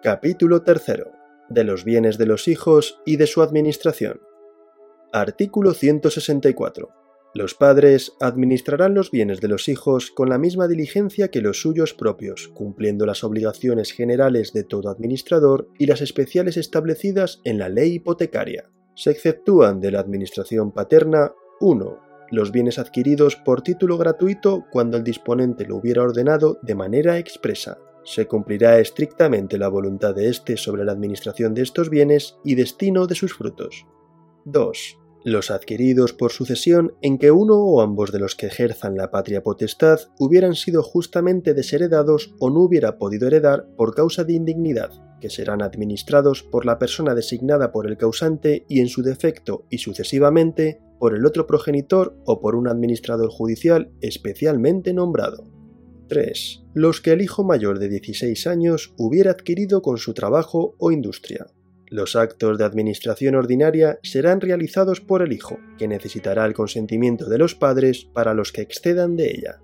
Capítulo 3. De los bienes de los hijos y de su administración. Artículo 164. Los padres administrarán los bienes de los hijos con la misma diligencia que los suyos propios, cumpliendo las obligaciones generales de todo administrador y las especiales establecidas en la ley hipotecaria. Se exceptúan de la administración paterna 1. Los bienes adquiridos por título gratuito cuando el disponente lo hubiera ordenado de manera expresa se cumplirá estrictamente la voluntad de éste sobre la administración de estos bienes y destino de sus frutos. 2. Los adquiridos por sucesión en que uno o ambos de los que ejerzan la patria potestad hubieran sido justamente desheredados o no hubiera podido heredar por causa de indignidad, que serán administrados por la persona designada por el causante y en su defecto y sucesivamente por el otro progenitor o por un administrador judicial especialmente nombrado. 3. Los que el hijo mayor de 16 años hubiera adquirido con su trabajo o industria. Los actos de administración ordinaria serán realizados por el hijo, que necesitará el consentimiento de los padres para los que excedan de ella.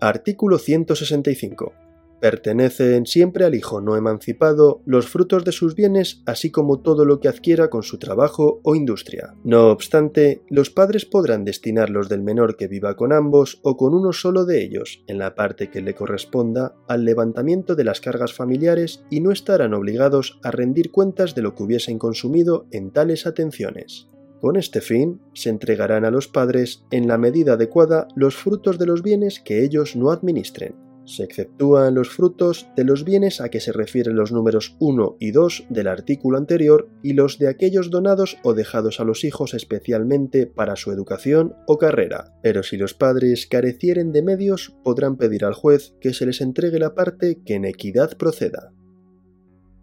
Artículo 165. Pertenecen siempre al hijo no emancipado los frutos de sus bienes, así como todo lo que adquiera con su trabajo o industria. No obstante, los padres podrán destinarlos del menor que viva con ambos o con uno solo de ellos, en la parte que le corresponda, al levantamiento de las cargas familiares y no estarán obligados a rendir cuentas de lo que hubiesen consumido en tales atenciones. Con este fin, se entregarán a los padres en la medida adecuada los frutos de los bienes que ellos no administren se exceptúan los frutos de los bienes a que se refieren los números 1 y 2 del artículo anterior y los de aquellos donados o dejados a los hijos especialmente para su educación o carrera. Pero si los padres carecieren de medios, podrán pedir al juez que se les entregue la parte que en equidad proceda.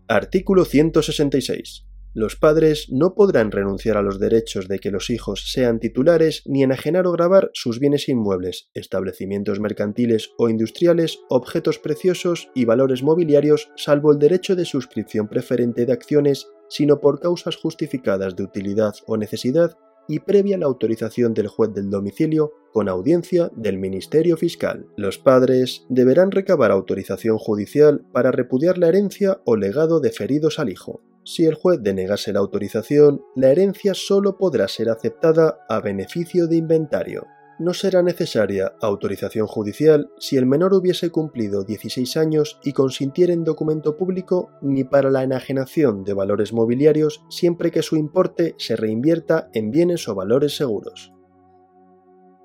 Artículo 166. Los padres no podrán renunciar a los derechos de que los hijos sean titulares ni enajenar o grabar sus bienes inmuebles, establecimientos mercantiles o industriales, objetos preciosos y valores mobiliarios, salvo el derecho de suscripción preferente de acciones, sino por causas justificadas de utilidad o necesidad y previa la autorización del juez del domicilio con audiencia del Ministerio Fiscal. Los padres deberán recabar autorización judicial para repudiar la herencia o legado deferidos al hijo. Si el juez denegase la autorización, la herencia solo podrá ser aceptada a beneficio de inventario. No será necesaria autorización judicial si el menor hubiese cumplido 16 años y consintiera en documento público ni para la enajenación de valores mobiliarios siempre que su importe se reinvierta en bienes o valores seguros.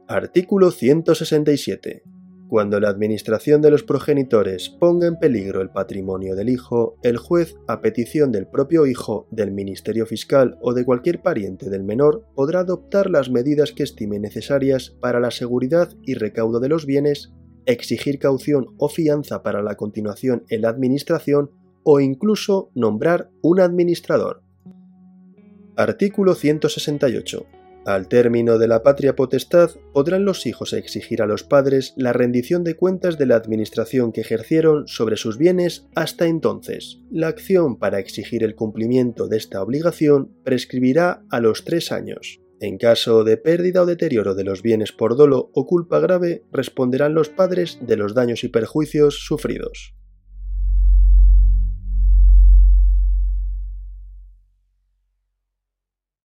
Artículo 167. Cuando la administración de los progenitores ponga en peligro el patrimonio del hijo, el juez, a petición del propio hijo, del Ministerio Fiscal o de cualquier pariente del menor, podrá adoptar las medidas que estime necesarias para la seguridad y recaudo de los bienes, exigir caución o fianza para la continuación en la administración o incluso nombrar un administrador. Artículo 168. Al término de la patria potestad, podrán los hijos exigir a los padres la rendición de cuentas de la administración que ejercieron sobre sus bienes hasta entonces. La acción para exigir el cumplimiento de esta obligación prescribirá a los tres años. En caso de pérdida o deterioro de los bienes por dolo o culpa grave, responderán los padres de los daños y perjuicios sufridos.